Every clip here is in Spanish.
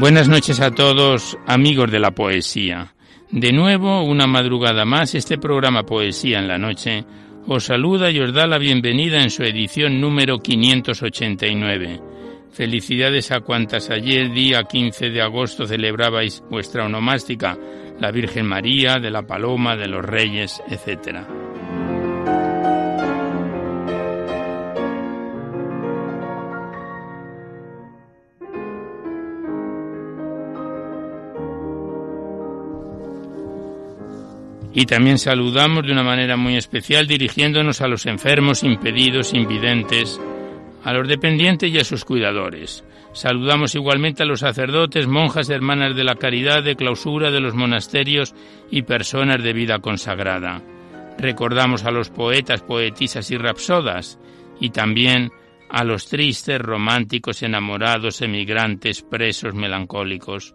Buenas noches a todos, amigos de la poesía. De nuevo, una madrugada más, este programa Poesía en la Noche os saluda y os da la bienvenida en su edición número 589. Felicidades a cuantas ayer, día 15 de agosto, celebrabais vuestra onomástica, la Virgen María, de la Paloma, de los Reyes, etcétera. Y también saludamos de una manera muy especial dirigiéndonos a los enfermos, impedidos, invidentes, a los dependientes y a sus cuidadores. Saludamos igualmente a los sacerdotes, monjas, hermanas de la caridad, de clausura de los monasterios y personas de vida consagrada. Recordamos a los poetas, poetisas y rapsodas, y también a los tristes, románticos, enamorados, emigrantes, presos, melancólicos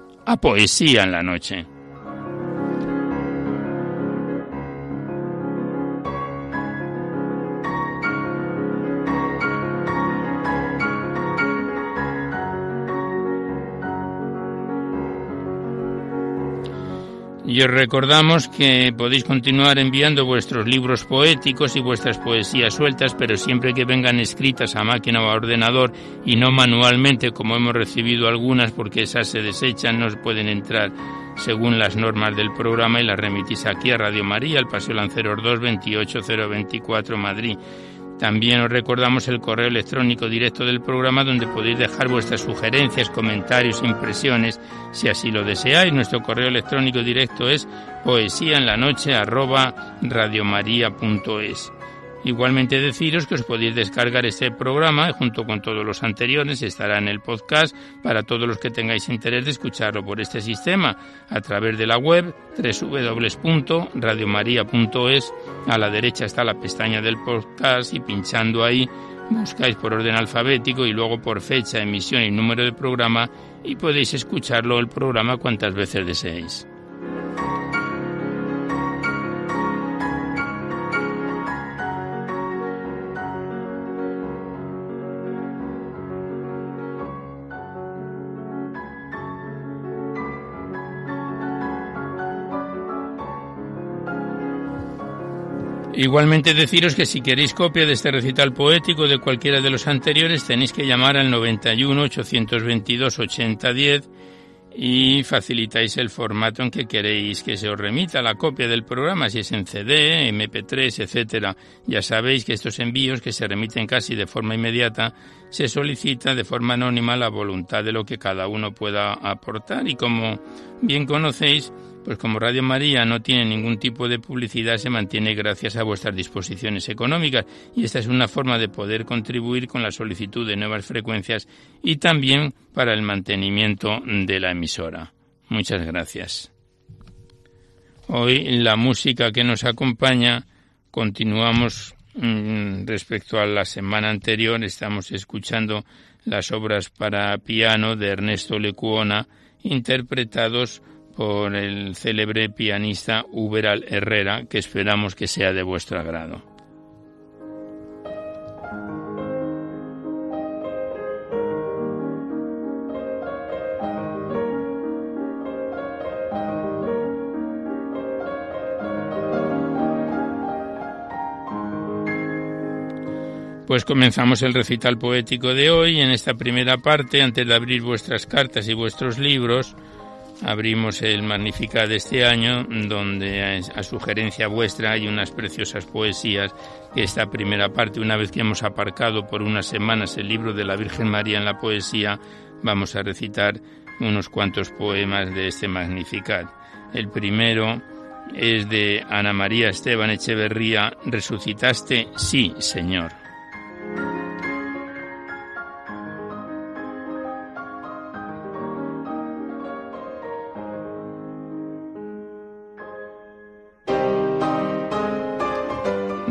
a Poesía en la Noche. Y os recordamos que podéis continuar enviando vuestros libros poéticos y vuestras poesías sueltas, pero siempre que vengan escritas a máquina o a ordenador y no manualmente, como hemos recibido algunas, porque esas se desechan, no pueden entrar según las normas del programa y las remitís aquí a Radio María, al Paseo Lanceros 2, 28024 Madrid. También os recordamos el correo electrónico directo del programa donde podéis dejar vuestras sugerencias, comentarios, impresiones, si así lo deseáis. Nuestro correo electrónico directo es poesía en la noche Igualmente deciros que os podéis descargar este programa junto con todos los anteriores, estará en el podcast para todos los que tengáis interés de escucharlo por este sistema a través de la web www.radiomaria.es. A la derecha está la pestaña del podcast y pinchando ahí buscáis por orden alfabético y luego por fecha, emisión y número de programa y podéis escucharlo el programa cuantas veces deseéis. Igualmente deciros que si queréis copia de este recital poético de cualquiera de los anteriores tenéis que llamar al 91 822 8010 y facilitáis el formato en que queréis que se os remita la copia del programa, si es en CD, MP3, etcétera. Ya sabéis que estos envíos que se remiten casi de forma inmediata se solicita de forma anónima la voluntad de lo que cada uno pueda aportar y como bien conocéis, pues como Radio María no tiene ningún tipo de publicidad, se mantiene gracias a vuestras disposiciones económicas y esta es una forma de poder contribuir con la solicitud de nuevas frecuencias y también para el mantenimiento de la emisora. Muchas gracias. Hoy la música que nos acompaña continuamos mm, respecto a la semana anterior, estamos escuchando las obras para piano de Ernesto Lecuona interpretados por el célebre pianista Uberal Herrera, que esperamos que sea de vuestro agrado. Pues comenzamos el recital poético de hoy. En esta primera parte, antes de abrir vuestras cartas y vuestros libros, abrimos el Magnificat de este año, donde a sugerencia vuestra hay unas preciosas poesías. Esta primera parte, una vez que hemos aparcado por unas semanas el libro de la Virgen María en la poesía, vamos a recitar unos cuantos poemas de este Magnificat. El primero es de Ana María Esteban Echeverría, Resucitaste, sí, Señor.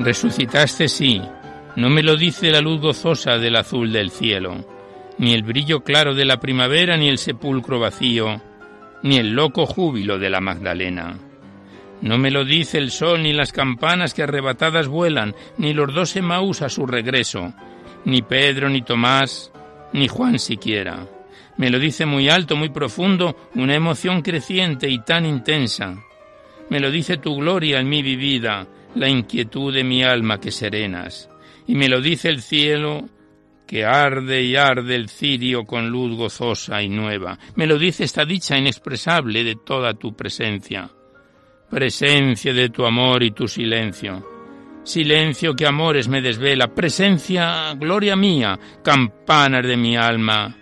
Resucitaste sí, no me lo dice la luz gozosa del azul del cielo, ni el brillo claro de la primavera, ni el sepulcro vacío, ni el loco júbilo de la Magdalena. No me lo dice el sol, ni las campanas que arrebatadas vuelan, ni los dos Emaús a su regreso, ni Pedro, ni Tomás, ni Juan siquiera. Me lo dice muy alto, muy profundo, una emoción creciente y tan intensa. Me lo dice tu gloria en mi vivida, la inquietud de mi alma que serenas, y me lo dice el cielo que arde y arde el cirio con luz gozosa y nueva. Me lo dice esta dicha inexpresable de toda tu presencia, presencia de tu amor y tu silencio. Silencio que amores me desvela, presencia, gloria mía, campanas de mi alma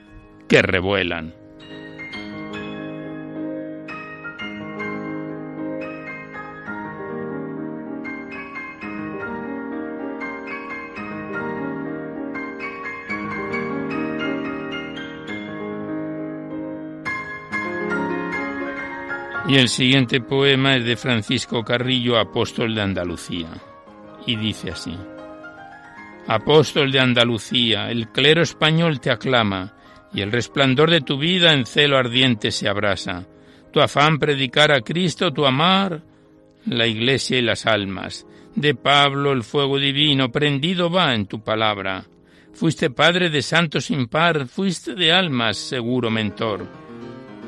que revuelan. Y el siguiente poema es de Francisco Carrillo, apóstol de Andalucía, y dice así. Apóstol de Andalucía, el clero español te aclama, y el resplandor de tu vida en celo ardiente se abrasa. Tu afán predicar a Cristo, tu amar, la iglesia y las almas. De Pablo el fuego divino prendido va en tu palabra. Fuiste padre de santos sin par, fuiste de almas seguro mentor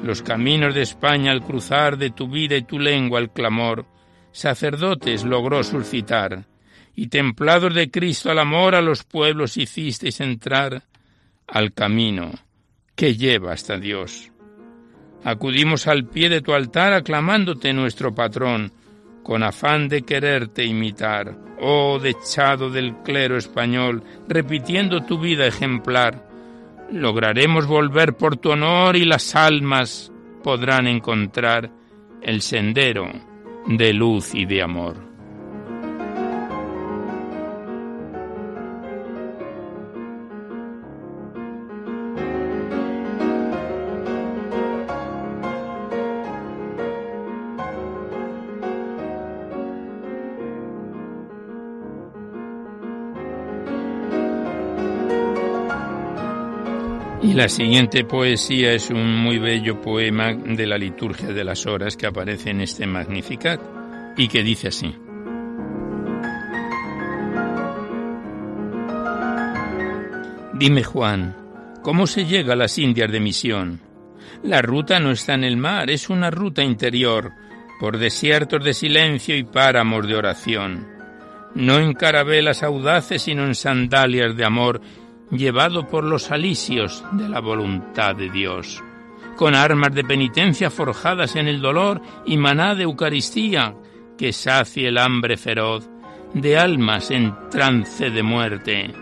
los caminos de España al cruzar de tu vida y tu lengua el clamor, sacerdotes logró suscitar, y templados de Cristo al amor a los pueblos hicisteis entrar al camino que lleva hasta Dios. Acudimos al pie de tu altar aclamándote nuestro patrón, con afán de quererte imitar, oh dechado del clero español, repitiendo tu vida ejemplar, lograremos volver por tu honor y las almas podrán encontrar el sendero de luz y de amor. Y la siguiente poesía es un muy bello poema de la liturgia de las horas que aparece en este Magnificat y que dice así. Dime Juan, ¿cómo se llega a las Indias de misión? La ruta no está en el mar, es una ruta interior, por desiertos de silencio y páramos de oración. No en carabelas audaces, sino en sandalias de amor llevado por los alicios de la voluntad de Dios, con armas de penitencia forjadas en el dolor y maná de Eucaristía que sacie el hambre feroz de almas en trance de muerte,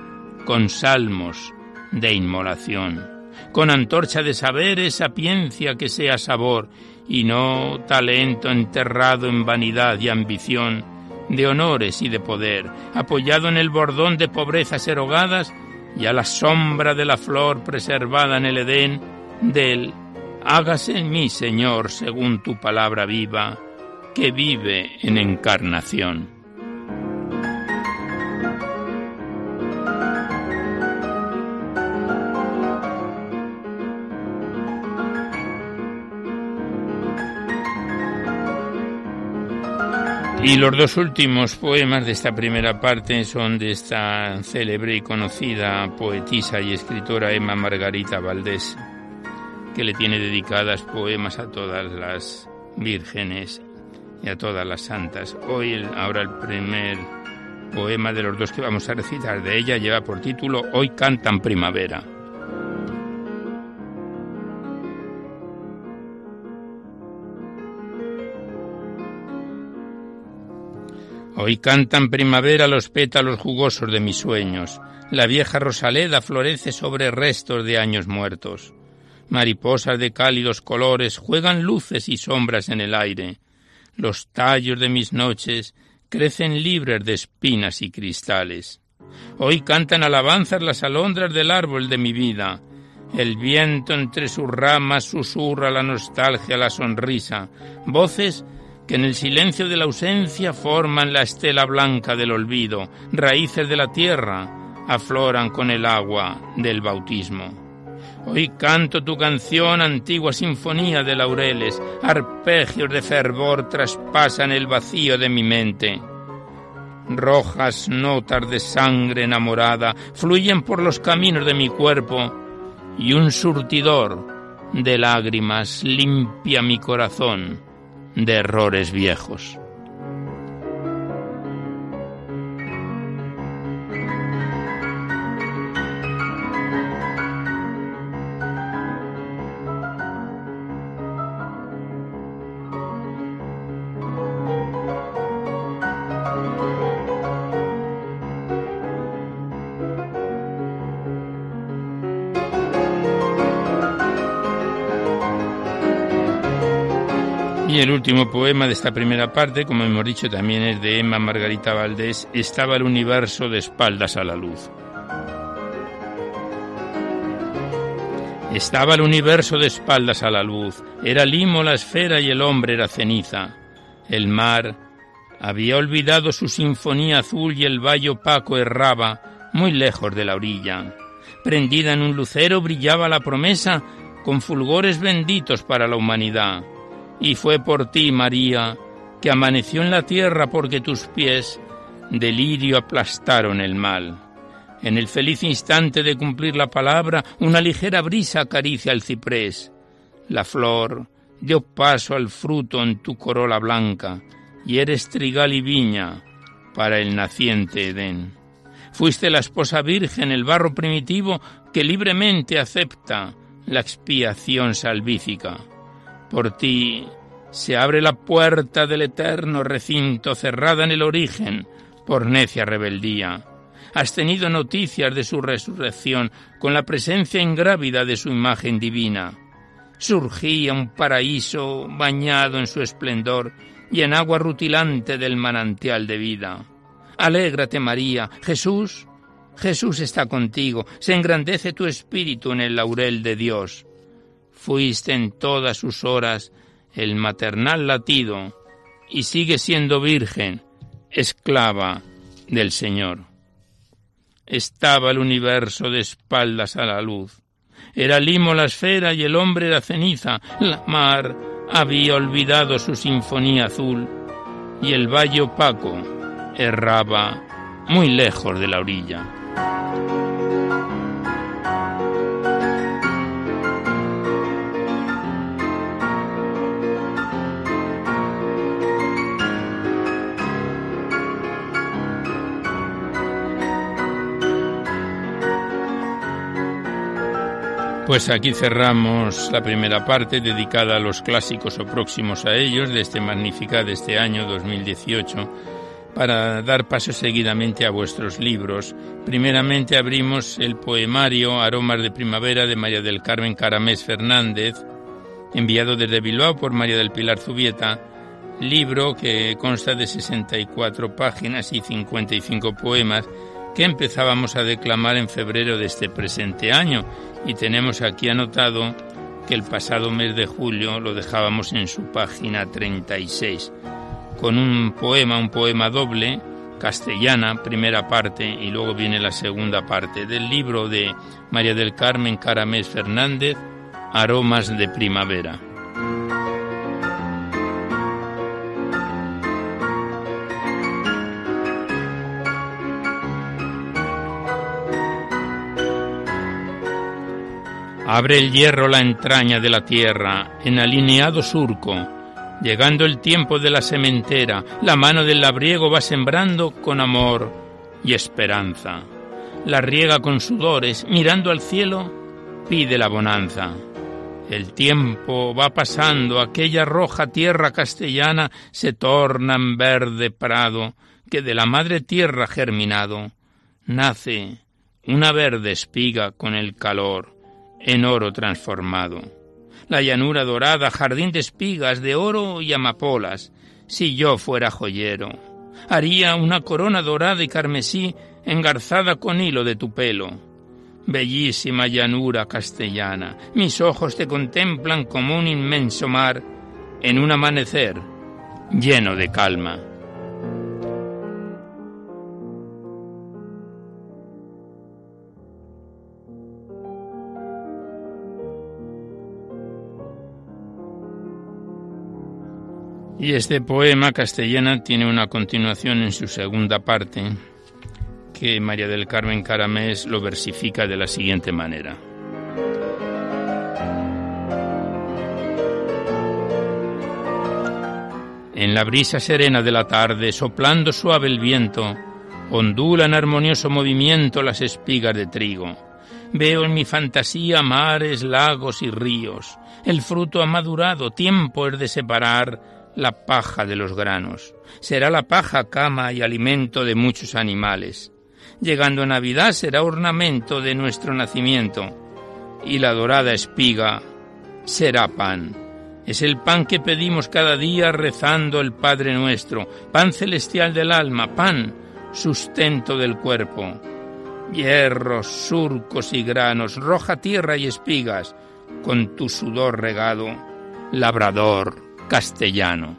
con salmos de inmolación, con antorcha de saberes, sapiencia que sea sabor, y no talento enterrado en vanidad y ambición, de honores y de poder, apoyado en el bordón de pobrezas erogadas, y a la sombra de la flor preservada en el Edén del hágase en mí, Señor, según tu palabra viva, que vive en encarnación. Y los dos últimos poemas de esta primera parte son de esta célebre y conocida poetisa y escritora Emma Margarita Valdés, que le tiene dedicadas poemas a todas las vírgenes y a todas las santas. Hoy, ahora el primer poema de los dos que vamos a recitar de ella lleva por título Hoy cantan primavera. Hoy cantan primavera los pétalos jugosos de mis sueños. La vieja rosaleda florece sobre restos de años muertos. Mariposas de cálidos colores juegan luces y sombras en el aire. Los tallos de mis noches crecen libres de espinas y cristales. Hoy cantan alabanzas las alondras del árbol de mi vida. El viento entre sus ramas susurra la nostalgia, la sonrisa, voces que en el silencio de la ausencia forman la estela blanca del olvido, raíces de la tierra, afloran con el agua del bautismo. Hoy canto tu canción, antigua sinfonía de laureles, arpegios de fervor traspasan el vacío de mi mente. Rojas notas de sangre enamorada fluyen por los caminos de mi cuerpo y un surtidor de lágrimas limpia mi corazón de errores viejos. El último poema de esta primera parte, como hemos dicho, también es de Emma Margarita Valdés, Estaba el universo de espaldas a la luz. Estaba el universo de espaldas a la luz, era limo la esfera y el hombre era ceniza. El mar había olvidado su sinfonía azul y el valle opaco erraba muy lejos de la orilla. Prendida en un lucero brillaba la promesa con fulgores benditos para la humanidad. Y fue por ti, María, que amaneció en la tierra porque tus pies delirio aplastaron el mal. En el feliz instante de cumplir la palabra, una ligera brisa acaricia el ciprés. La flor dio paso al fruto en tu corola blanca, y eres trigal y viña para el naciente Edén. Fuiste la esposa virgen, el barro primitivo que libremente acepta la expiación salvífica. Por ti se abre la puerta del eterno recinto cerrada en el origen por necia rebeldía. Has tenido noticias de su resurrección con la presencia ingrávida de su imagen divina. Surgía un paraíso bañado en su esplendor y en agua rutilante del manantial de vida. Alégrate María, Jesús, Jesús está contigo, se engrandece tu espíritu en el laurel de Dios. Fuiste en todas sus horas el maternal latido y sigue siendo virgen, esclava del Señor. Estaba el universo de espaldas a la luz. Era limo la esfera y el hombre era ceniza. La mar había olvidado su sinfonía azul y el valle opaco erraba muy lejos de la orilla. Pues aquí cerramos la primera parte dedicada a los clásicos o próximos a ellos de este Magnificat de este año 2018 para dar paso seguidamente a vuestros libros. Primeramente abrimos el poemario Aromas de Primavera de María del Carmen Caramés Fernández, enviado desde Bilbao por María del Pilar Zubieta, libro que consta de 64 páginas y 55 poemas que empezábamos a declamar en febrero de este presente año y tenemos aquí anotado que el pasado mes de julio lo dejábamos en su página 36, con un poema, un poema doble, castellana, primera parte, y luego viene la segunda parte del libro de María del Carmen Caramés Fernández, Aromas de Primavera. Abre el hierro la entraña de la tierra, en alineado surco, Llegando el tiempo de la sementera, la mano del labriego va sembrando con amor y esperanza. La riega con sudores, mirando al cielo, pide la bonanza. El tiempo va pasando, aquella roja tierra castellana se torna en verde prado que de la madre tierra germinado nace una verde espiga con el calor en oro transformado. La llanura dorada, jardín de espigas, de oro y amapolas. Si yo fuera joyero, haría una corona dorada y carmesí engarzada con hilo de tu pelo. Bellísima llanura castellana, mis ojos te contemplan como un inmenso mar en un amanecer lleno de calma. Y este poema castellana tiene una continuación en su segunda parte, que María del Carmen Caramés lo versifica de la siguiente manera. En la brisa serena de la tarde, soplando suave el viento, ondulan armonioso movimiento las espigas de trigo. Veo en mi fantasía mares, lagos y ríos. El fruto ha madurado, tiempo es de separar la paja de los granos. Será la paja cama y alimento de muchos animales. Llegando a Navidad será ornamento de nuestro nacimiento. Y la dorada espiga será pan. Es el pan que pedimos cada día rezando el Padre nuestro, pan celestial del alma, pan, sustento del cuerpo. Hierros, surcos y granos, roja tierra y espigas, con tu sudor regado, labrador castellano.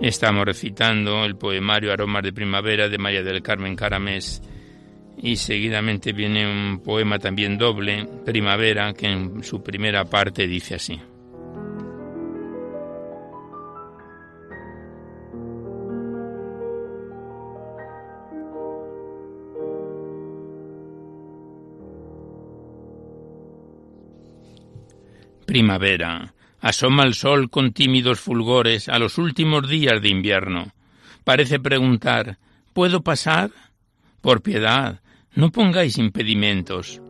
Estamos recitando el poemario Aromas de Primavera de María del Carmen Caramés y seguidamente viene un poema también doble, Primavera, que en su primera parte dice así. Primavera. Asoma el sol con tímidos fulgores a los últimos días de invierno. Parece preguntar ¿Puedo pasar? Por piedad, no pongáis impedimentos.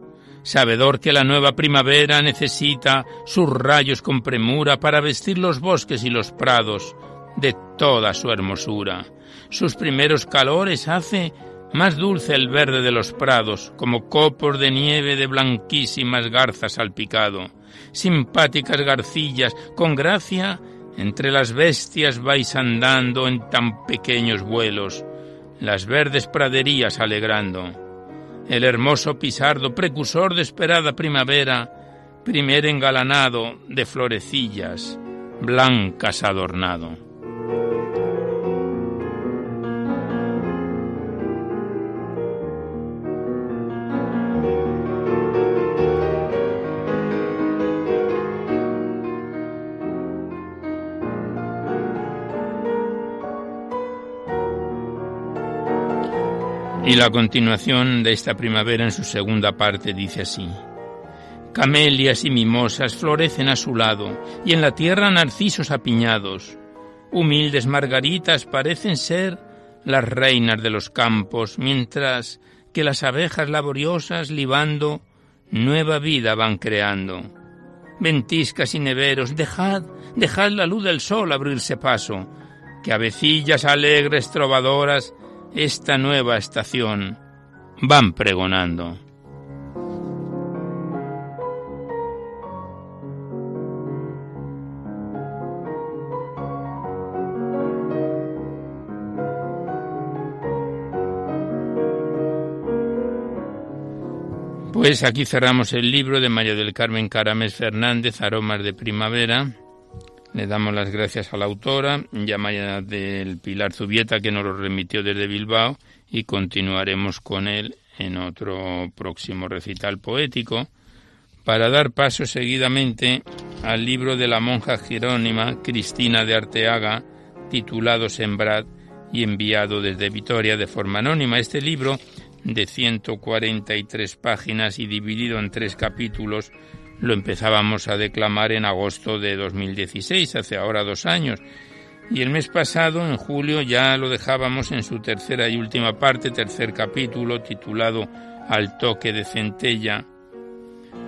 Sabedor que la nueva primavera necesita sus rayos con premura para vestir los bosques y los prados de toda su hermosura. Sus primeros calores hace más dulce el verde de los prados, como copos de nieve de blanquísimas garzas salpicado simpáticas garcillas, con gracia entre las bestias vais andando en tan pequeños vuelos, las verdes praderías alegrando. El hermoso pisardo, precursor de esperada primavera, primer engalanado de florecillas, blancas adornado. Y la continuación de esta primavera en su segunda parte dice así. Camelias y mimosas florecen a su lado, y en la tierra narcisos apiñados. Humildes margaritas parecen ser las reinas de los campos, mientras que las abejas laboriosas libando nueva vida van creando. Ventiscas y neveros, dejad, dejad la luz del sol abrirse paso, que avecillas alegres trovadoras esta nueva estación van pregonando. Pues aquí cerramos el libro de María del Carmen Caramés Fernández, Aromas de Primavera. Le damos las gracias a la autora, Yamaya del Pilar Zubieta, que nos lo remitió desde Bilbao, y continuaremos con él en otro próximo recital poético, para dar paso seguidamente al libro de la monja jerónima Cristina de Arteaga, titulado Sembrad y enviado desde Vitoria de forma anónima. Este libro, de 143 páginas y dividido en tres capítulos, lo empezábamos a declamar en agosto de 2016, hace ahora dos años. Y el mes pasado, en julio, ya lo dejábamos en su tercera y última parte, tercer capítulo, titulado Al toque de centella,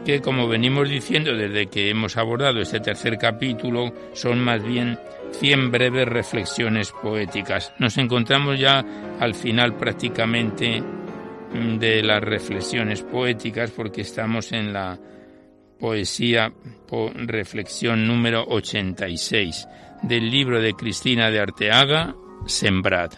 que como venimos diciendo desde que hemos abordado este tercer capítulo, son más bien 100 breves reflexiones poéticas. Nos encontramos ya al final prácticamente de las reflexiones poéticas porque estamos en la poesía por reflexión número 86 del libro de Cristina de Arteaga, Sembrad.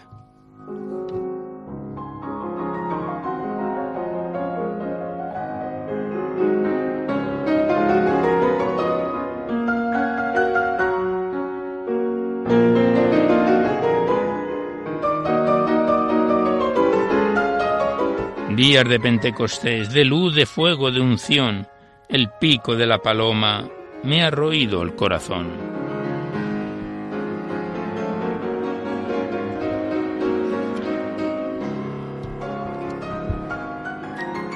Días de Pentecostés, de luz, de fuego, de unción, el pico de la paloma me ha roído el corazón.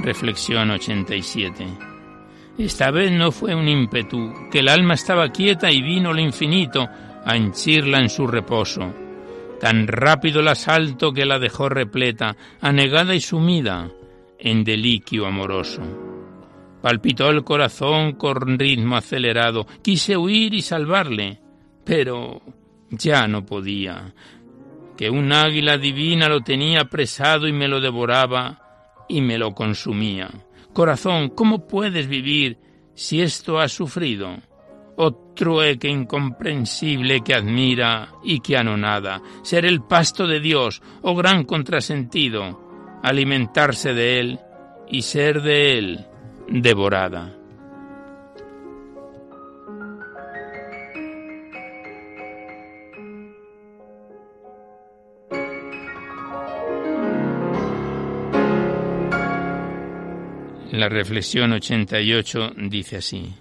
Reflexión 87. Esta vez no fue un ímpetu, que el alma estaba quieta y vino el infinito a henchirla en su reposo. Tan rápido el asalto que la dejó repleta, anegada y sumida en deliquio amoroso. Palpitó el corazón con ritmo acelerado. Quise huir y salvarle, pero ya no podía. Que un águila divina lo tenía apresado y me lo devoraba y me lo consumía. Corazón, ¿cómo puedes vivir si esto has sufrido? Oh trueque incomprensible que admira y que anonada, ser el pasto de Dios, oh gran contrasentido, alimentarse de él y ser de él devorada. La reflexión 88 dice así,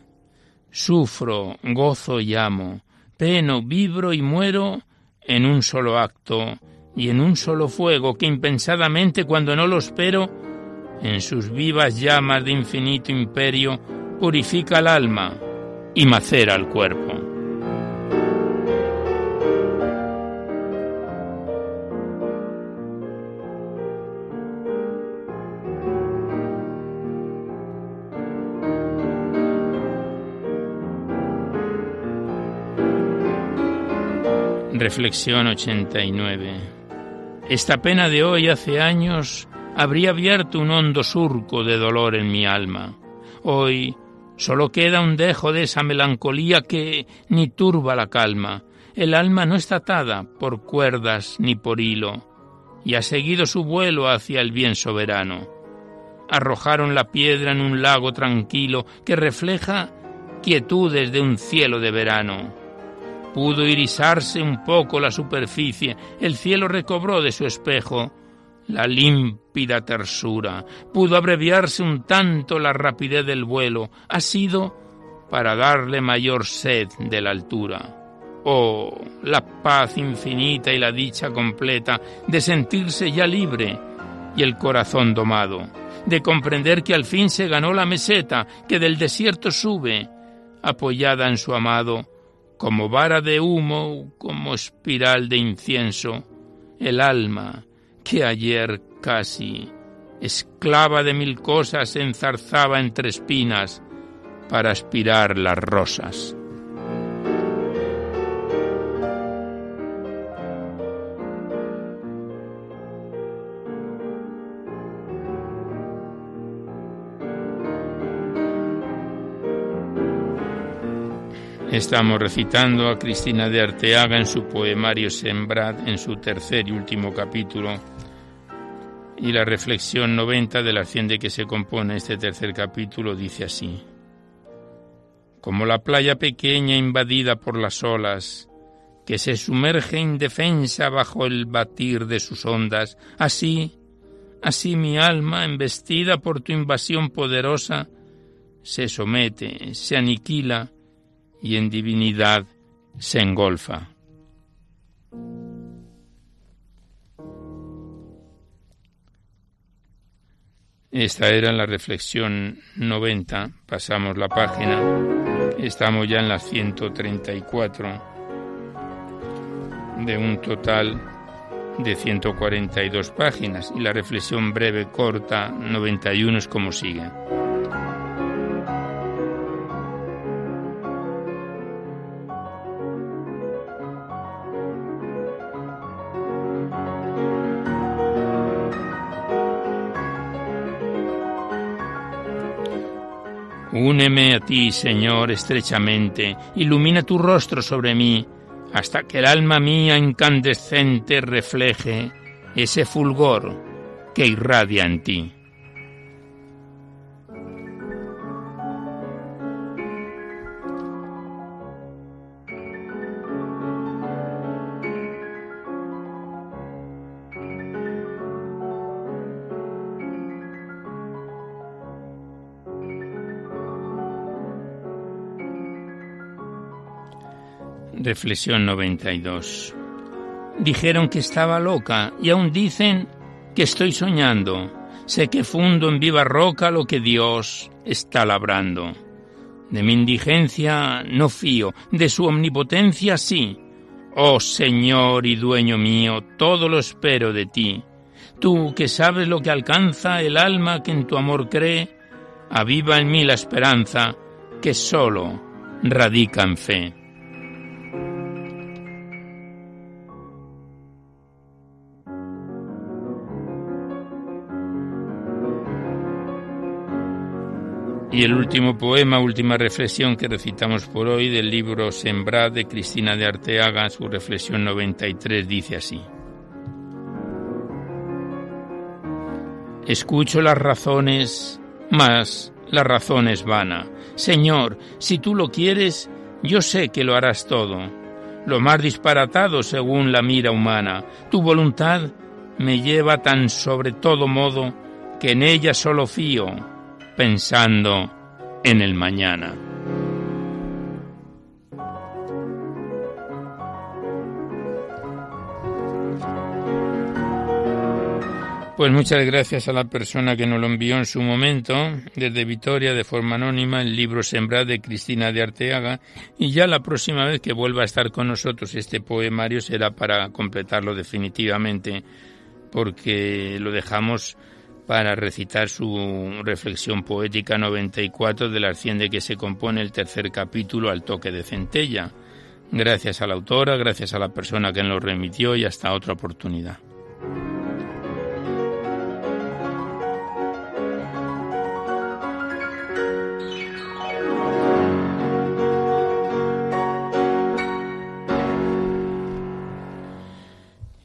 Sufro, gozo y amo, peno, vibro y muero en un solo acto y en un solo fuego que impensadamente cuando no lo espero en sus vivas llamas de infinito imperio, purifica el alma y macera el cuerpo. Reflexión 89. Esta pena de hoy hace años habría abierto un hondo surco de dolor en mi alma. Hoy solo queda un dejo de esa melancolía que ni turba la calma. El alma no está atada por cuerdas ni por hilo, y ha seguido su vuelo hacia el bien soberano. Arrojaron la piedra en un lago tranquilo que refleja quietudes de un cielo de verano. Pudo irisarse un poco la superficie, el cielo recobró de su espejo la límpida tersura, pudo abreviarse un tanto la rapidez del vuelo, ha sido para darle mayor sed de la altura. Oh, la paz infinita y la dicha completa de sentirse ya libre y el corazón domado, de comprender que al fin se ganó la meseta que del desierto sube, apoyada en su amado, como vara de humo, como espiral de incienso, el alma, que ayer casi, esclava de mil cosas, enzarzaba entre espinas para aspirar las rosas. Estamos recitando a Cristina de Arteaga en su poemario Sembrad, en su tercer y último capítulo, y la reflexión 90 de la cien de que se compone este tercer capítulo dice así. Como la playa pequeña invadida por las olas, que se sumerge indefensa bajo el batir de sus ondas, así, así mi alma, embestida por tu invasión poderosa, se somete, se aniquila y en divinidad se engolfa. Esta era la reflexión 90. Pasamos la página. Estamos ya en las 134 de un total de 142 páginas y la reflexión breve corta 91 es como sigue. Señor, estrechamente, ilumina tu rostro sobre mí, hasta que el alma mía incandescente refleje ese fulgor que irradia en ti. Reflexión 92. Dijeron que estaba loca y aún dicen que estoy soñando. Sé que fundo en viva roca lo que Dios está labrando. De mi indigencia no fío, de su omnipotencia sí. Oh Señor y dueño mío, todo lo espero de ti. Tú que sabes lo que alcanza el alma que en tu amor cree, aviva en mí la esperanza que solo radica en fe. Y el último poema, última reflexión que recitamos por hoy del libro Sembrad de Cristina de Arteaga, su reflexión 93, dice así. Escucho las razones, mas la razón es vana. Señor, si tú lo quieres, yo sé que lo harás todo. Lo más disparatado según la mira humana. Tu voluntad me lleva tan sobre todo modo que en ella solo fío pensando en el mañana. Pues muchas gracias a la persona que nos lo envió en su momento, desde Vitoria, de forma anónima, el libro Sembrar de Cristina de Arteaga, y ya la próxima vez que vuelva a estar con nosotros este poemario será para completarlo definitivamente, porque lo dejamos para recitar su reflexión poética 94 de las 100 de que se compone el tercer capítulo al toque de centella. Gracias a la autora, gracias a la persona que nos remitió y hasta otra oportunidad.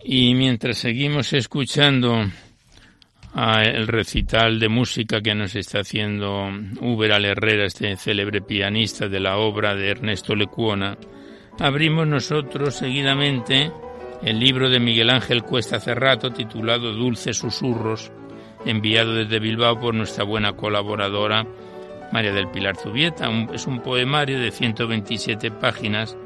Y mientras seguimos escuchando el recital de música que nos está haciendo Uber Al Herrera, este célebre pianista de la obra de Ernesto Lecuona, abrimos nosotros seguidamente el libro de Miguel Ángel Cuesta Cerrato titulado Dulces Susurros, enviado desde Bilbao por nuestra buena colaboradora María del Pilar Zubieta. es un poemario de 127 páginas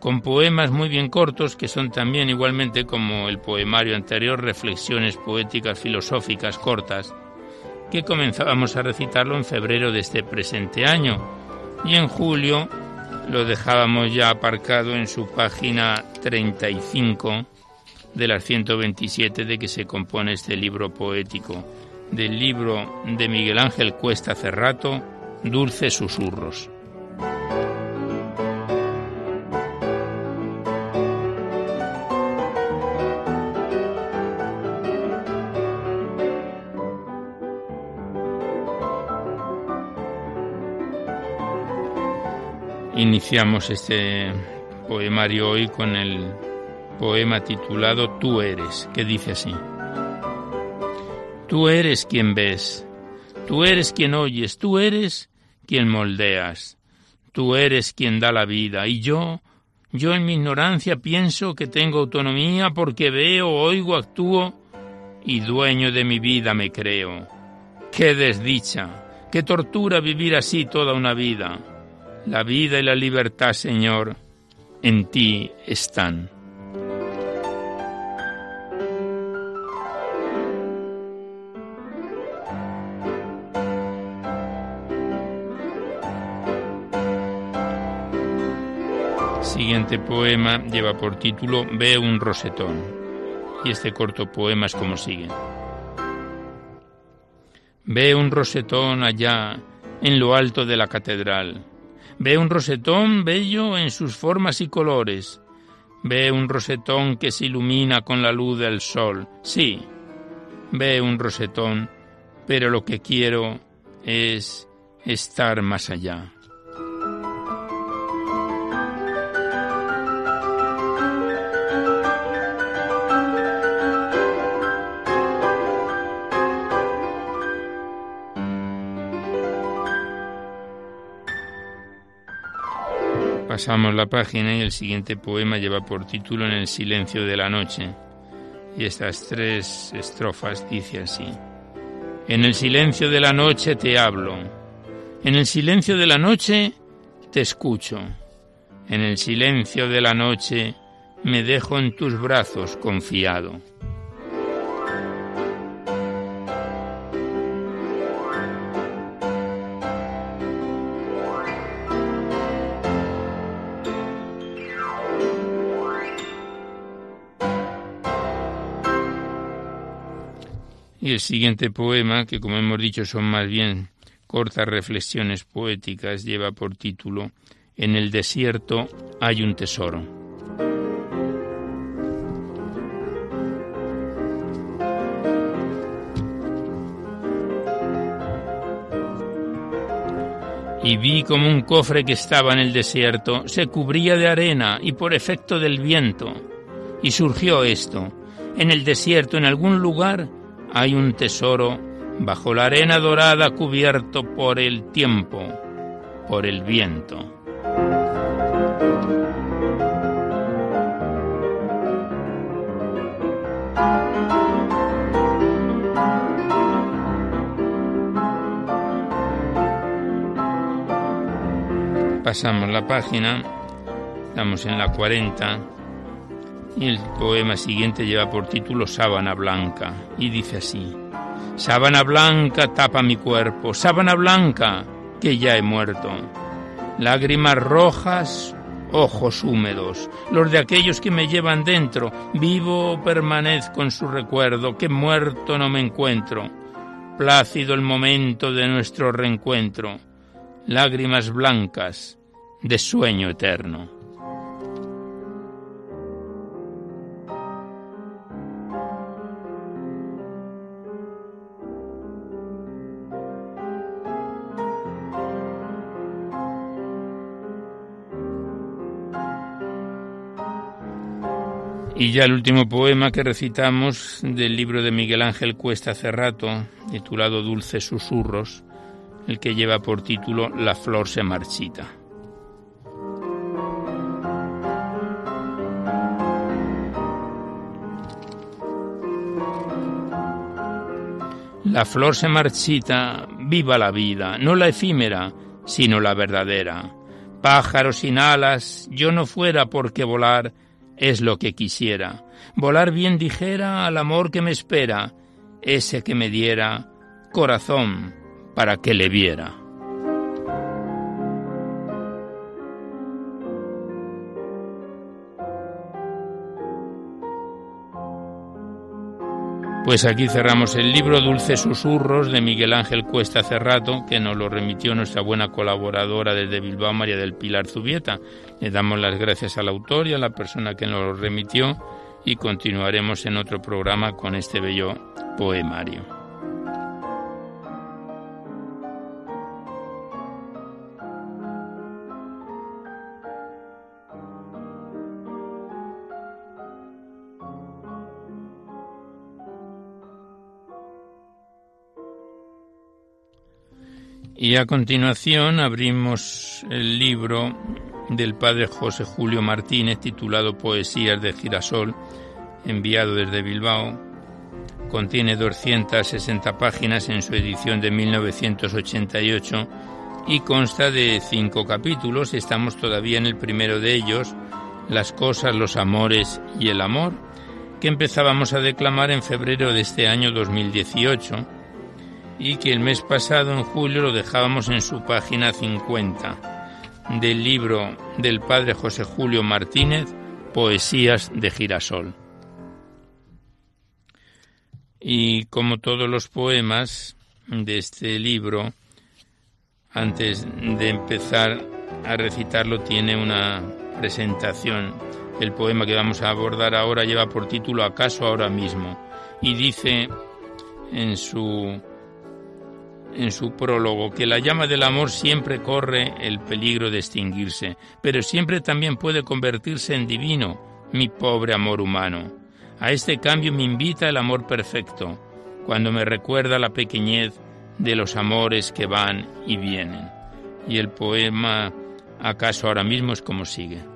con poemas muy bien cortos que son también igualmente como el poemario anterior reflexiones poéticas filosóficas cortas que comenzábamos a recitarlo en febrero de este presente año y en julio lo dejábamos ya aparcado en su página 35 de las 127 de que se compone este libro poético, del libro de Miguel Ángel Cuesta Cerrato, Dulces Susurros. Iniciamos este poemario hoy con el poema titulado Tú eres, que dice así. Tú eres quien ves, tú eres quien oyes, tú eres quien moldeas, tú eres quien da la vida, y yo, yo en mi ignorancia pienso que tengo autonomía porque veo, oigo, actúo, y dueño de mi vida me creo. Qué desdicha, qué tortura vivir así toda una vida La vida y la libertad, Señor, en ti están. Siguiente poema lleva por título Ve un rosetón y este corto poema es como sigue. Ve un rosetón allá en lo alto de la catedral Ve un rosetón bello en sus formas y colores. Ve un rosetón que se ilumina con la luz del sol. Sí, ve un rosetón, pero lo que quiero es estar más allá. Pasamos la página y el siguiente poema lleva por título En el silencio de la noche. Y estas tres estrofas dice así. En el silencio de la noche te hablo. En el silencio de la noche te escucho. En el silencio de la noche me dejo en tus brazos confiado. Y el siguiente poema, que como hemos dicho son más bien cortas reflexiones poéticas, lleva por título En el desierto hay un tesoro. y vi como un cofre que estaba en el desierto se cubría de arena y por efecto del viento. Y surgió esto. En el desierto, en algún lugar, hay un tesoro bajo la arena dorada cubierto por el tiempo, por el viento. Pasamos la página, estamos en la 40 y el poema siguiente lleva por título Sábana Blanca y dice así. Sábana blanca tapa mi cuerpo, sábana blanca que ya he muerto. Lágrimas rojas, ojos húmedos, los de aquellos que me llevan dentro. Vivo permanezco en su recuerdo, que muerto no me encuentro. Plácido el momento de nuestro reencuentro. Lágrimas blancas de sueño eterno. Y ya el último poema que recitamos del libro de Miguel Ángel Cuesta Cerrato, titulado Dulces Susurros, el que lleva por título La flor se marchita. La flor se marchita, viva la vida, no la efímera, sino la verdadera. Pájaro sin alas, yo no fuera porque volar, es lo que quisiera. Volar bien dijera al amor que me espera, ese que me diera corazón para que le viera. Pues aquí cerramos el libro Dulces Susurros de Miguel Ángel Cuesta Cerrato, que nos lo remitió nuestra buena colaboradora desde Bilbao, María del Pilar Zubieta. Le damos las gracias al autor y a la persona que nos lo remitió y continuaremos en otro programa con este bello poemario. Y a continuación abrimos el libro del padre José Julio Martínez titulado Poesías de Girasol, enviado desde Bilbao. Contiene 260 páginas en su edición de 1988 y consta de cinco capítulos. Estamos todavía en el primero de ellos, Las cosas, los amores y el amor, que empezábamos a declamar en febrero de este año 2018 y que el mes pasado, en julio, lo dejábamos en su página 50 del libro del padre José Julio Martínez, Poesías de Girasol. Y como todos los poemas de este libro, antes de empezar a recitarlo tiene una presentación. El poema que vamos a abordar ahora lleva por título ¿Acaso ahora mismo? y dice en su en su prólogo que la llama del amor siempre corre el peligro de extinguirse, pero siempre también puede convertirse en divino, mi pobre amor humano. A este cambio me invita el amor perfecto, cuando me recuerda la pequeñez de los amores que van y vienen. Y el poema, acaso ahora mismo, es como sigue.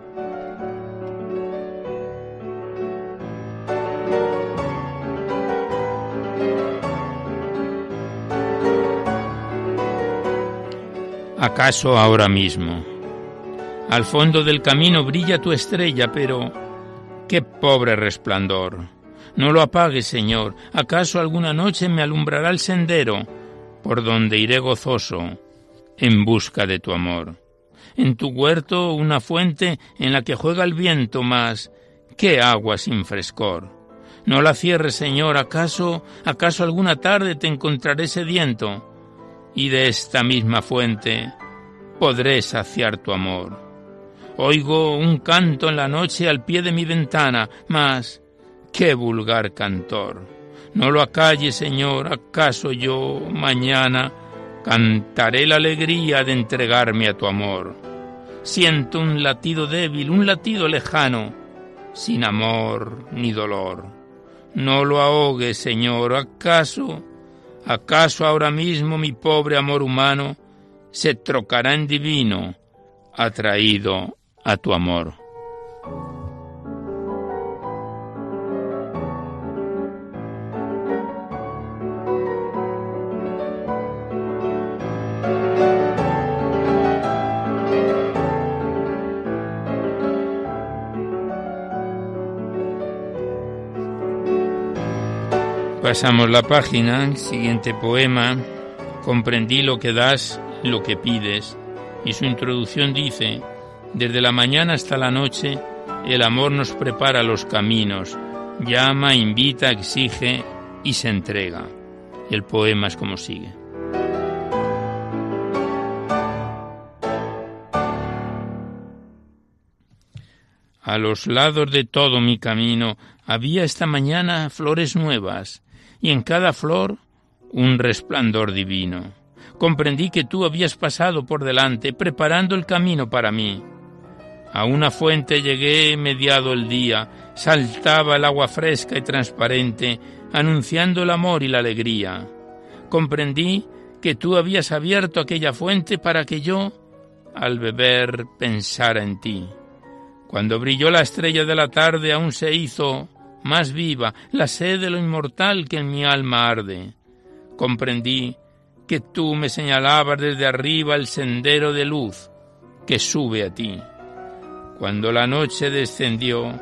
¿Acaso ahora mismo? Al fondo del camino brilla tu estrella, pero qué pobre resplandor. No lo apagues, Señor. ¿Acaso alguna noche me alumbrará el sendero por donde iré gozoso en busca de tu amor? En tu huerto una fuente en la que juega el viento más. ¡Qué agua sin frescor! No la cierres, Señor. ¿Acaso, acaso alguna tarde te encontraré sediento? Y de esta misma fuente podré saciar tu amor. Oigo un canto en la noche al pie de mi ventana, mas qué vulgar cantor. No lo acalle, Señor, acaso yo mañana cantaré la alegría de entregarme a tu amor. Siento un latido débil, un latido lejano, sin amor ni dolor. No lo ahogue, Señor, acaso ¿Acaso ahora mismo mi pobre amor humano se trocará en divino, atraído a tu amor? Pasamos la página, siguiente poema, comprendí lo que das, lo que pides, y su introducción dice, desde la mañana hasta la noche, el amor nos prepara los caminos, llama, invita, exige y se entrega. El poema es como sigue. A los lados de todo mi camino había esta mañana flores nuevas, y en cada flor un resplandor divino. Comprendí que tú habías pasado por delante, preparando el camino para mí. A una fuente llegué mediado el día, saltaba el agua fresca y transparente, anunciando el amor y la alegría. Comprendí que tú habías abierto aquella fuente para que yo, al beber, pensara en ti. Cuando brilló la estrella de la tarde aún se hizo más viva, la sed de lo inmortal que en mi alma arde. Comprendí que tú me señalabas desde arriba el sendero de luz que sube a ti. Cuando la noche descendió,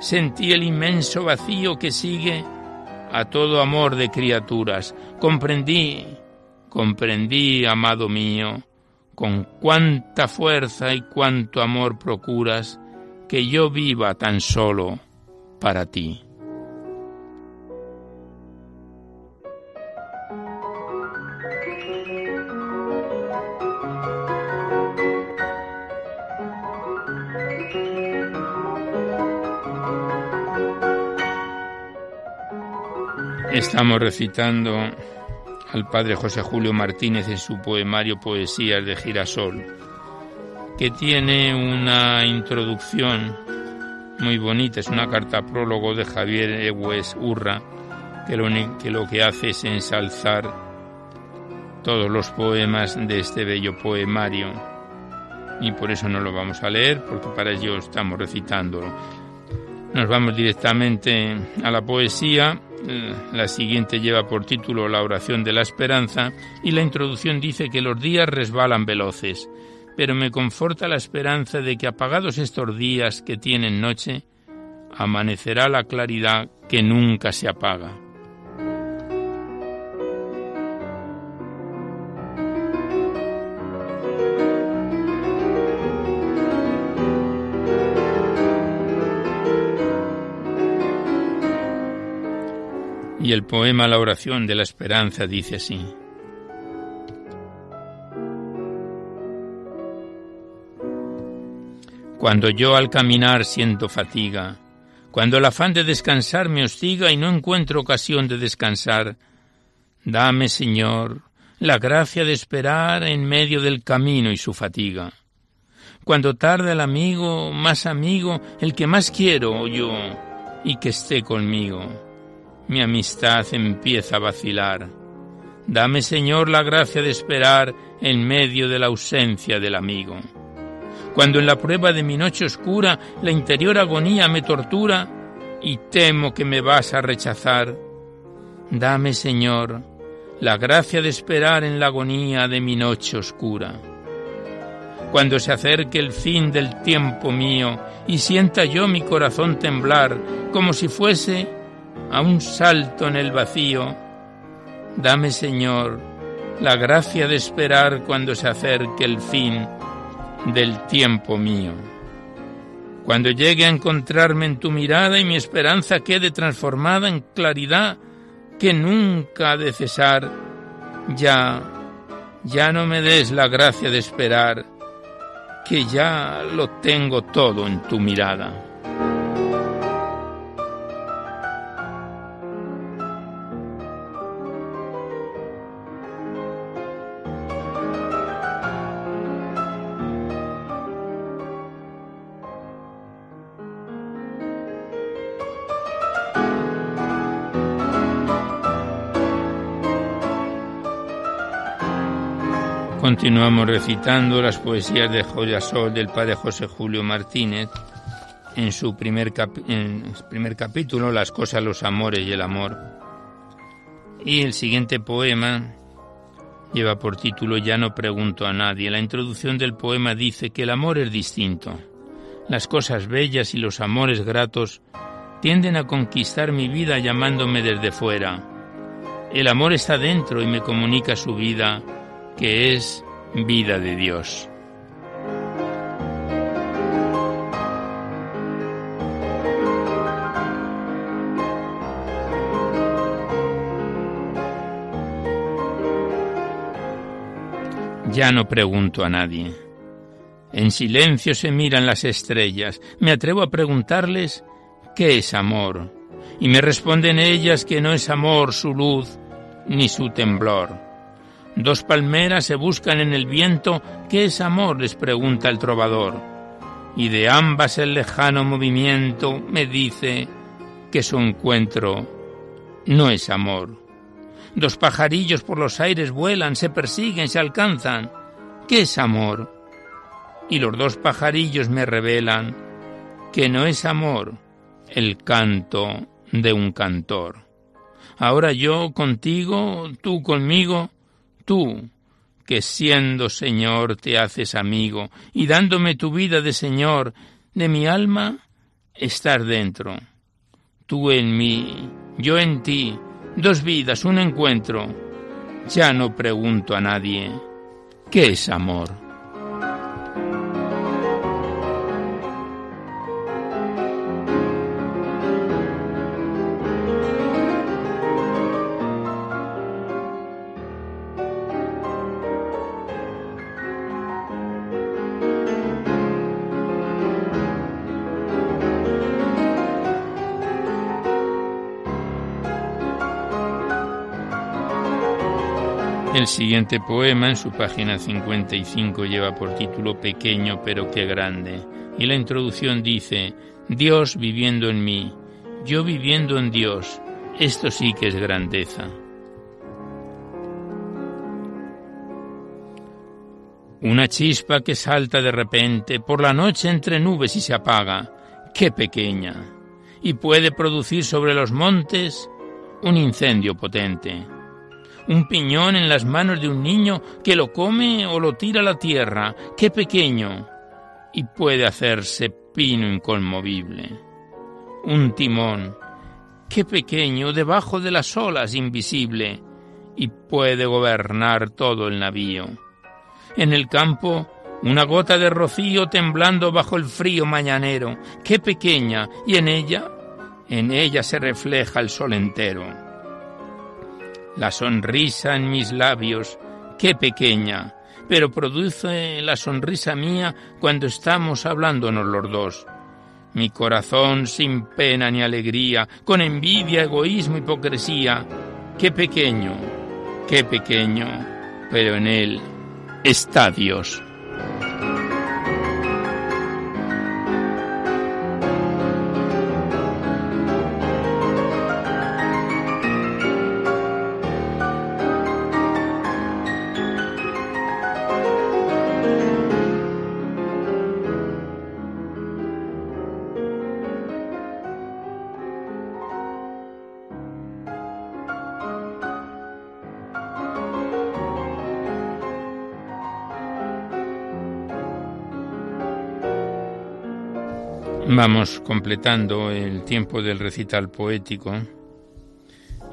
sentí el inmenso vacío que sigue a todo amor de criaturas. Comprendí, comprendí, amado mío, con cuánta fuerza y cuánto amor procuras que yo viva tan solo para ti. Estamos recitando al padre José Julio Martínez en su poemario Poesías de Girasol, que tiene una introducción muy bonita, es una carta prólogo de Javier Egues Urra, que lo, que hace es ensalzar todos los poemas de este bello poemario. Y por eso no lo vamos a leer, porque para ello estamos recitándolo. Nos vamos directamente a la poesía la siguiente lleva por título La oración de la esperanza y la introducción dice que los días resbalan veloces, pero me conforta la esperanza de que apagados estos días que tienen noche, amanecerá la claridad que nunca se apaga. Y el poema La oración de la esperanza dice así. Cuando yo al caminar siento fatiga, cuando el afán de descansar me hostiga y no encuentro ocasión de descansar, dame, Señor, la gracia de esperar en medio del camino y su fatiga. Cuando tarda el amigo, más amigo, el que más quiero yo, y que esté conmigo mi amistad empieza a vacilar. Dame, Señor, la gracia de esperar en medio de la ausencia del amigo. Cuando en la prueba de mi noche oscura la interior agonía me tortura y temo que me vas a rechazar, dame, Señor, la gracia de esperar en la agonía de mi noche oscura. Cuando se acerque el fin del tiempo mío y sienta yo mi corazón temblar como si fuese a un salto en el vacío. Dame, Señor, la gracia de esperar cuando se acerque el fin del tiempo mío. Cuando llegue a encontrarme en tu mirada y mi esperanza quede transformada en claridad que nunca ha de cesar, ya, ya no me des la gracia de esperar, que ya lo tengo todo en tu mirada. Continuamos recitando las poesías de Joyasol del padre José Julio Martínez en su primer, primer capítulo, Las cosas, los amores y el amor. Y el siguiente poema lleva por título Ya no pregunto a nadie. La introducción del poema dice que el amor es distinto. Las cosas bellas y los amores gratos tienden a conquistar mi vida llamándome desde fuera. El amor está dentro y me comunica su vida que es vida de Dios. Ya no pregunto a nadie. En silencio se miran las estrellas. Me atrevo a preguntarles qué es amor. Y me responden ellas que no es amor su luz ni su temblor Dos palmeras se buscan en el viento. ¿Qué es amor? les pregunta el trovador. Y de ambas el lejano movimiento me dice que su encuentro no es amor. Dos pajarillos por los aires vuelan, se persiguen, se alcanzan. ¿Qué es amor? Y los dos pajarillos me revelan que no es amor el canto de un cantor. Ahora yo contigo, tú conmigo, tú, que siendo Señor te haces amigo y dándome tu vida de Señor, de mi alma, estar dentro. Tú en mí, yo en ti, dos vidas, un encuentro. Ya no pregunto a nadie, ¿qué es amor? Siguiente poema, en su página 55, lleva por título Pequeño pero qué grande, y la introducción dice, Dios viviendo en mí, yo viviendo en Dios, esto sí que es grandeza. Una chispa que salta de repente por la noche entre nubes y se apaga, qué pequeña, y puede producir sobre los montes un incendio potente. Un piñón en las manos de un niño que lo come o lo tira a la tierra, qué pequeño, y puede hacerse pino inconmovible. Un timón, qué pequeño, debajo de las olas invisible, y puede gobernar todo el navío. En el campo, una gota de rocío temblando bajo el frío mañanero, qué pequeña, y en ella, en ella se refleja el sol entero. La sonrisa en mis labios, qué pequeña, pero produce la sonrisa mía cuando estamos hablándonos los dos. Mi corazón sin pena ni alegría, con envidia, egoísmo, hipocresía, qué pequeño, qué pequeño, pero en él está Dios. Vamos completando el tiempo del recital poético.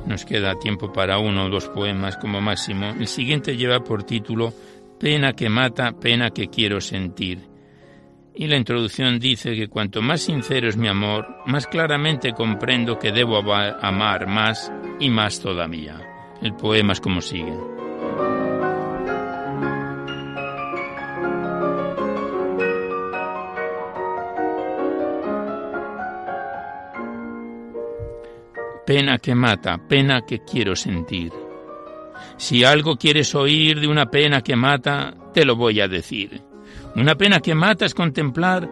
Nos queda tiempo para uno o dos poemas como máximo. El siguiente lleva por título Pena que mata, pena que quiero sentir. Y la introducción dice que cuanto más sincero es mi amor, más claramente comprendo que debo amar más y más todavía. El poema es como sigue. Pena que mata, pena que quiero sentir. Si algo quieres oír de una pena que mata, te lo voy a decir. Una pena que mata es contemplar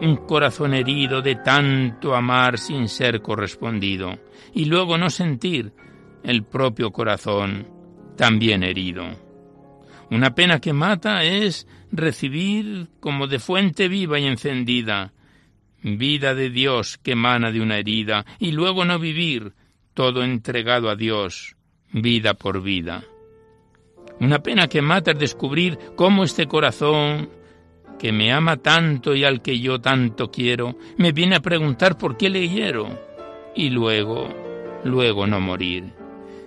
un corazón herido de tanto amar sin ser correspondido, y luego no sentir el propio corazón también herido. Una pena que mata es recibir como de fuente viva y encendida vida de Dios que emana de una herida, y luego no vivir, todo entregado a Dios, vida por vida. Una pena que mata es descubrir cómo este corazón, que me ama tanto y al que yo tanto quiero, me viene a preguntar por qué le hiero, y luego, luego no morir.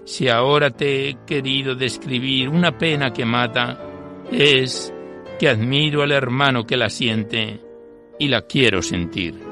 Si ahora te he querido describir una pena que mata, es que admiro al hermano que la siente, y la quiero sentir.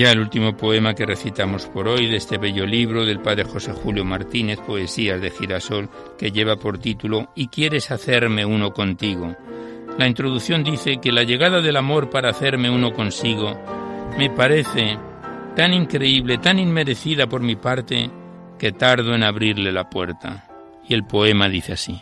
Ya el último poema que recitamos por hoy de este bello libro del padre José Julio Martínez, Poesías de Girasol, que lleva por título Y quieres hacerme uno contigo. La introducción dice que la llegada del amor para hacerme uno consigo me parece tan increíble, tan inmerecida por mi parte, que tardo en abrirle la puerta. Y el poema dice así.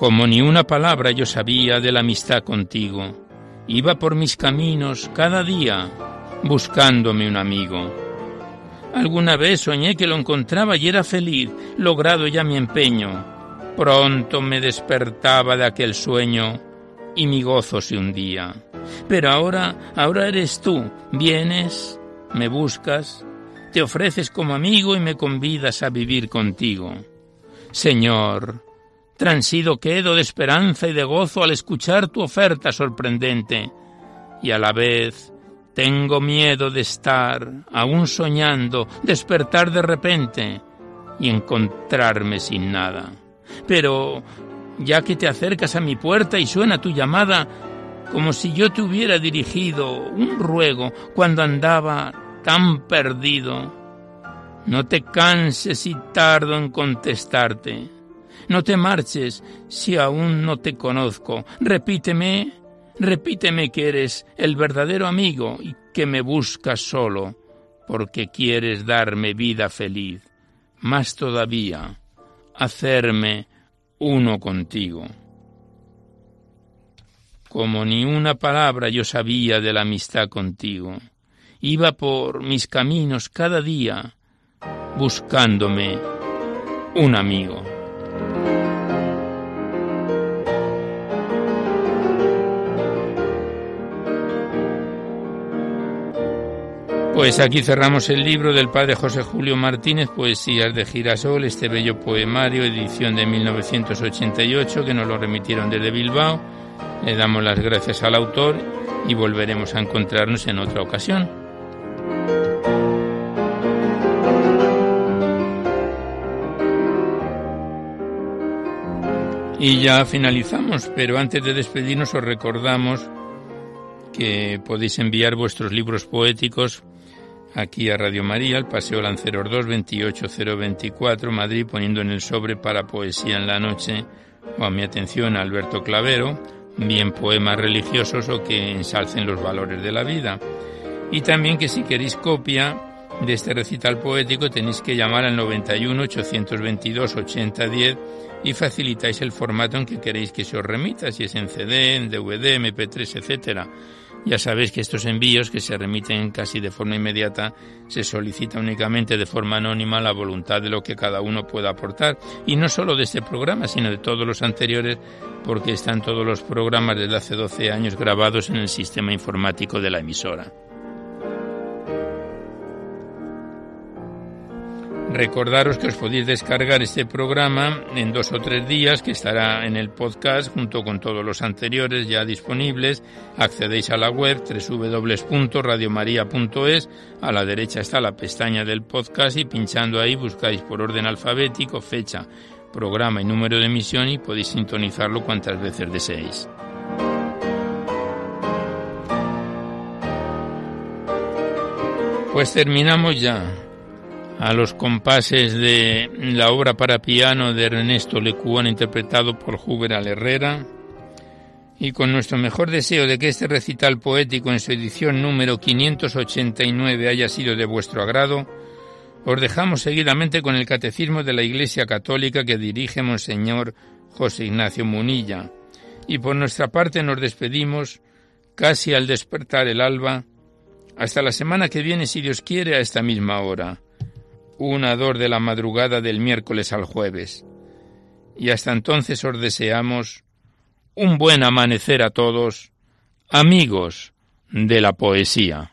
Como ni una palabra yo sabía de la amistad contigo, iba por mis caminos cada día buscándome un amigo. Alguna vez soñé que lo encontraba y era feliz, logrado ya mi empeño. Pronto me despertaba de aquel sueño y mi gozo se hundía. Pero ahora, ahora eres tú, vienes, me buscas, te ofreces como amigo y me convidas a vivir contigo. Señor, Transido quedo de esperanza y de gozo al escuchar tu oferta sorprendente, y a la vez tengo miedo de estar, aún soñando, despertar de repente y encontrarme sin nada. Pero, ya que te acercas a mi puerta y suena tu llamada, como si yo te hubiera dirigido un ruego cuando andaba tan perdido. No te canses y tardo en contestarte. No te marches si aún no te conozco. Repíteme, repíteme que eres el verdadero amigo y que me buscas solo porque quieres darme vida feliz. Más todavía, hacerme uno contigo. Como ni una palabra yo sabía de la amistad contigo, iba por mis caminos cada día buscándome un amigo. Pues aquí cerramos el libro del padre José Julio Martínez, Poesías de Girasol, este bello poemario, edición de 1988, que nos lo remitieron desde Bilbao. Le damos las gracias al autor y volveremos a encontrarnos en otra ocasión. Y ya finalizamos, pero antes de despedirnos os recordamos que podéis enviar vuestros libros poéticos aquí a Radio María, al Paseo Lanceros 2, 28024, Madrid, poniendo en el sobre para poesía en la noche o a mi atención Alberto Clavero, bien poemas religiosos o que ensalcen los valores de la vida. Y también que si queréis copia de este recital poético tenéis que llamar al 91 822 8010 y facilitáis el formato en que queréis que se os remita, si es en CD, en DVD, MP3, etcétera ya sabéis que estos envíos, que se remiten casi de forma inmediata, se solicita únicamente de forma anónima la voluntad de lo que cada uno pueda aportar, y no solo de este programa, sino de todos los anteriores, porque están todos los programas desde hace 12 años grabados en el sistema informático de la emisora. Recordaros que os podéis descargar este programa en dos o tres días, que estará en el podcast junto con todos los anteriores ya disponibles. Accedéis a la web www.radiomaria.es. A la derecha está la pestaña del podcast y pinchando ahí buscáis por orden alfabético fecha, programa y número de emisión y podéis sintonizarlo cuantas veces deseéis. Pues terminamos ya a los compases de la obra para piano de Ernesto Lecuona interpretado por Juberal Herrera y con nuestro mejor deseo de que este recital poético en su edición número 589 haya sido de vuestro agrado, os dejamos seguidamente con el Catecismo de la Iglesia Católica que dirige Monseñor José Ignacio Munilla. Y por nuestra parte nos despedimos casi al despertar el alba, hasta la semana que viene, si Dios quiere, a esta misma hora una dor de la madrugada del miércoles al jueves. Y hasta entonces os deseamos un buen amanecer a todos, amigos de la poesía.